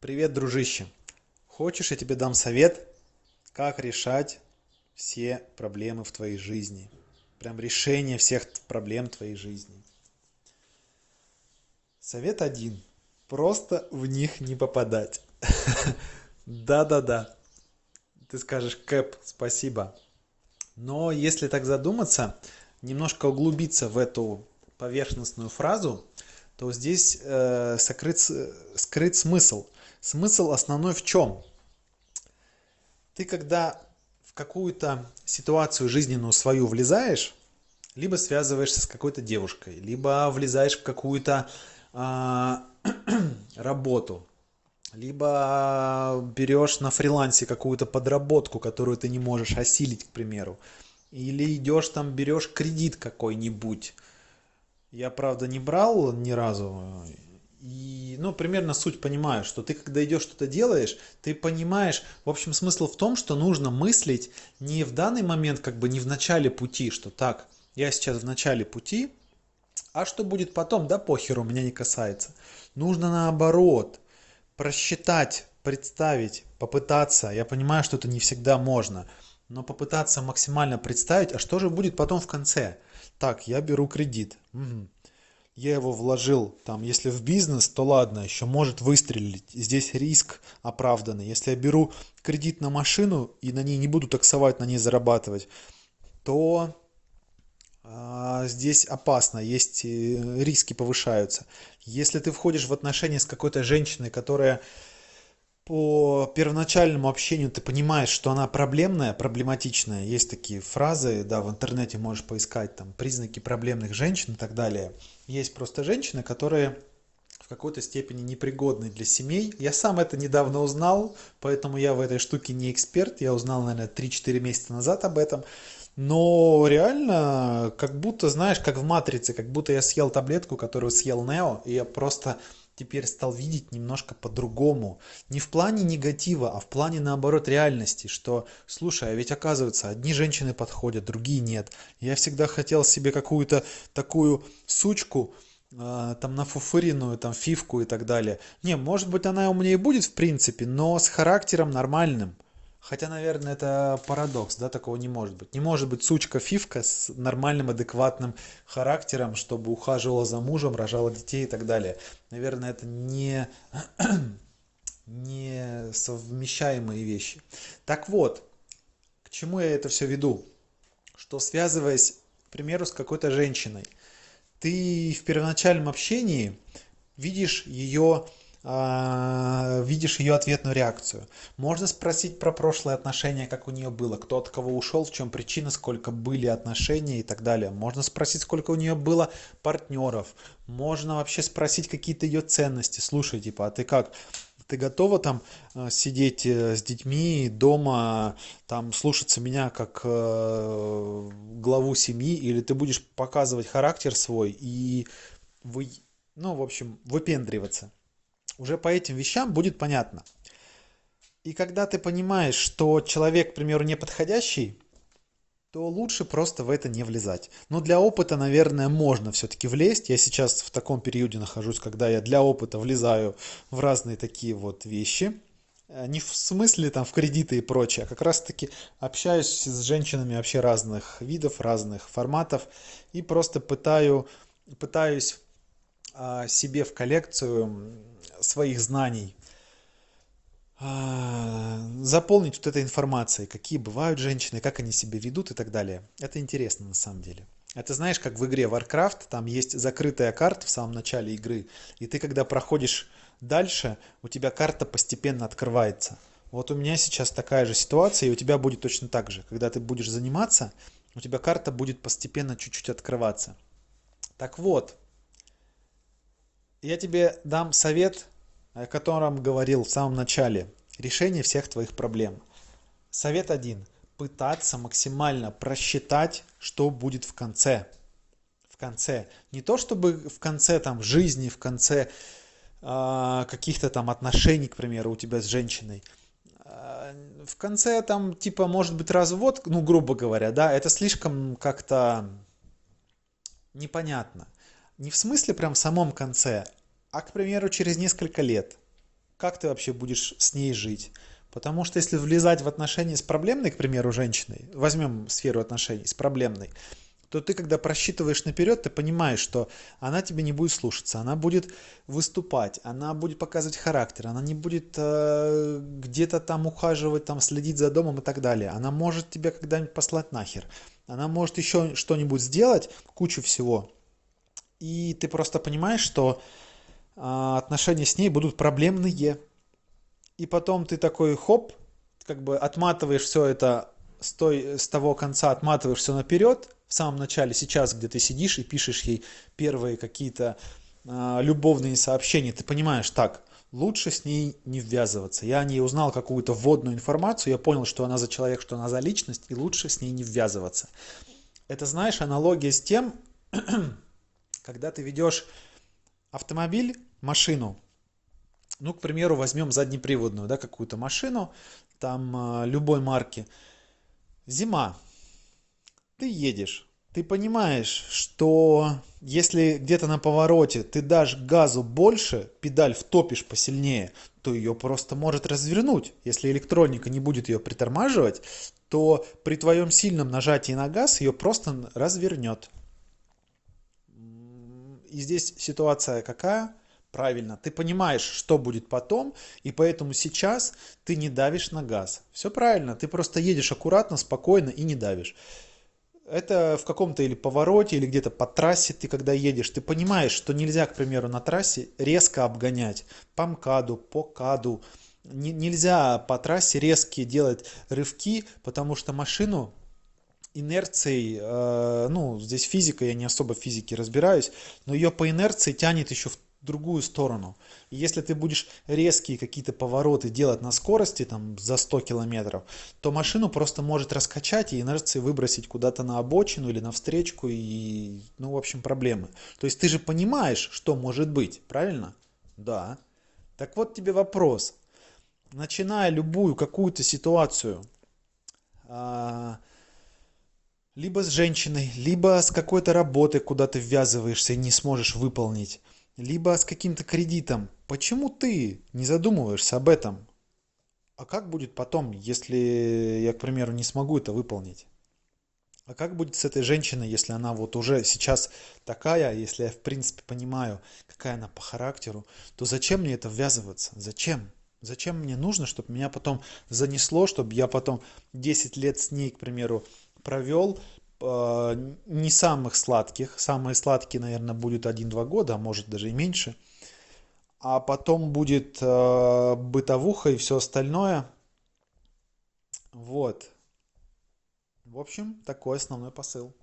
Привет, дружище! Хочешь, я тебе дам совет, как решать все проблемы в твоей жизни? Прям решение всех проблем твоей жизни. Совет один. Просто в них не попадать. Да-да-да. Ты скажешь, Кэп, спасибо. Но если так задуматься, немножко углубиться в эту поверхностную фразу, то здесь э, сокрыт, скрыт смысл. Смысл основной в чем? Ты когда в какую-то ситуацию жизненную свою влезаешь, либо связываешься с какой-то девушкой, либо влезаешь в какую-то э, работу, либо берешь на фрилансе какую-то подработку, которую ты не можешь осилить, к примеру, или идешь там, берешь кредит какой-нибудь. Я, правда, не брал ни разу. И, ну, примерно суть понимаю, что ты, когда идешь что-то делаешь, ты понимаешь, в общем, смысл в том, что нужно мыслить не в данный момент, как бы не в начале пути, что так, я сейчас в начале пути, а что будет потом, да похеру, меня не касается. Нужно наоборот, просчитать, представить, попытаться. Я понимаю, что это не всегда можно, но попытаться максимально представить, а что же будет потом в конце. Так, я беру кредит. Угу. Я его вложил, там, если в бизнес, то ладно, еще может выстрелить. Здесь риск оправданный. Если я беру кредит на машину и на ней не буду таксовать, на ней зарабатывать, то а, здесь опасно, есть э, риски повышаются. Если ты входишь в отношения с какой-то женщиной, которая по первоначальному общению ты понимаешь, что она проблемная, проблематичная, есть такие фразы, да, в интернете можешь поискать там признаки проблемных женщин и так далее. Есть просто женщины, которые в какой-то степени непригодны для семей. Я сам это недавно узнал, поэтому я в этой штуке не эксперт. Я узнал, наверное, 3-4 месяца назад об этом. Но реально, как будто, знаешь, как в «Матрице», как будто я съел таблетку, которую съел Нео, и я просто теперь стал видеть немножко по-другому. Не в плане негатива, а в плане, наоборот, реальности, что, слушай, а ведь оказывается, одни женщины подходят, другие нет. Я всегда хотел себе какую-то такую сучку, э, там нафуфыренную, там фивку и так далее. Не, может быть, она у меня и будет в принципе, но с характером нормальным. Хотя, наверное, это парадокс, да, такого не может быть. Не может быть сучка-фивка с нормальным, адекватным характером, чтобы ухаживала за мужем, рожала детей и так далее. Наверное, это не, не совмещаемые вещи. Так вот, к чему я это все веду? Что связываясь, к примеру, с какой-то женщиной, ты в первоначальном общении видишь ее видишь ее ответную реакцию. Можно спросить про прошлые отношения, как у нее было, кто от кого ушел, в чем причина, сколько были отношения и так далее. Можно спросить, сколько у нее было партнеров. Можно вообще спросить какие-то ее ценности. Слушай, типа, а ты как? Ты готова там э, сидеть э, с детьми дома, там слушаться меня как э, главу семьи, или ты будешь показывать характер свой и вы, ну, в общем, выпендриваться? Уже по этим вещам будет понятно. И когда ты понимаешь, что человек, к примеру, неподходящий, то лучше просто в это не влезать. Но для опыта, наверное, можно все-таки влезть. Я сейчас в таком периоде нахожусь, когда я для опыта влезаю в разные такие вот вещи. Э, не в смысле там в кредиты и прочее, а как раз таки общаюсь с женщинами вообще разных видов, разных форматов и просто пытаю, пытаюсь себе в коллекцию своих знаний а, заполнить вот этой информацией, какие бывают женщины, как они себя ведут и так далее. Это интересно на самом деле. Это знаешь, как в игре Warcraft, там есть закрытая карта в самом начале игры, и ты когда проходишь дальше, у тебя карта постепенно открывается. Вот у меня сейчас такая же ситуация, и у тебя будет точно так же. Когда ты будешь заниматься, у тебя карта будет постепенно чуть-чуть открываться. Так вот, я тебе дам совет, о котором говорил в самом начале. Решение всех твоих проблем. Совет один. Пытаться максимально просчитать, что будет в конце. В конце. Не то чтобы в конце там жизни, в конце э, каких-то там отношений, к примеру, у тебя с женщиной. Э, в конце там типа может быть развод, ну грубо говоря, да, это слишком как-то непонятно. Не в смысле прям в самом конце, а, к примеру, через несколько лет. как ты вообще будешь с ней жить. Потому что если влезать в отношения с проблемной, к примеру, женщиной, возьмем сферу отношений с проблемной, то ты, когда просчитываешь наперед, ты понимаешь, что она тебе не будет слушаться, она будет выступать, она будет показывать характер, она не будет э, где-то там ухаживать, там следить за домом и так далее. Она может тебя когда-нибудь послать нахер. Она может еще что-нибудь сделать, кучу всего. И ты просто понимаешь, что э, отношения с ней будут проблемные. И потом ты такой хоп, как бы отматываешь все это с, той, с того конца, отматываешь все наперед, в самом начале, сейчас, где ты сидишь и пишешь ей первые какие-то э, любовные сообщения, ты понимаешь, так, лучше с ней не ввязываться. Я о ней узнал какую-то вводную информацию, я понял, что она за человек, что она за личность, и лучше с ней не ввязываться. Это, знаешь, аналогия с тем, когда ты ведешь автомобиль, машину, ну, к примеру, возьмем заднеприводную, да, какую-то машину, там э, любой марки, зима, ты едешь, ты понимаешь, что если где-то на повороте ты дашь газу больше, педаль втопишь посильнее, то ее просто может развернуть. Если электроника не будет ее притормаживать, то при твоем сильном нажатии на газ ее просто развернет. И здесь ситуация какая? Правильно, ты понимаешь, что будет потом, и поэтому сейчас ты не давишь на газ. Все правильно, ты просто едешь аккуратно, спокойно и не давишь это в каком-то или повороте, или где-то по трассе ты когда едешь, ты понимаешь, что нельзя, к примеру, на трассе резко обгонять по МКАДу, по КАДу. Не, нельзя по трассе резкие делать рывки, потому что машину инерцией, э, ну, здесь физика, я не особо в физике разбираюсь, но ее по инерции тянет еще в другую сторону. И если ты будешь резкие какие-то повороты делать на скорости, там, за 100 километров, то машину просто может раскачать и инерции выбросить куда-то на обочину или на встречку, и, ну, в общем, проблемы. То есть ты же понимаешь, что может быть, правильно? Да. Так вот тебе вопрос. Начиная любую какую-то ситуацию, а, либо с женщиной, либо с какой-то работой, куда ты ввязываешься и не сможешь выполнить, либо с каким-то кредитом. Почему ты не задумываешься об этом? А как будет потом, если я, к примеру, не смогу это выполнить? А как будет с этой женщиной, если она вот уже сейчас такая, если я в принципе понимаю, какая она по характеру, то зачем мне это ввязываться? Зачем? Зачем мне нужно, чтобы меня потом занесло, чтобы я потом 10 лет с ней, к примеру, провел, Э, не самых сладких. Самые сладкие, наверное, будет 1-2 года, а может даже и меньше. А потом будет э, бытовуха и все остальное. Вот. В общем, такой основной посыл.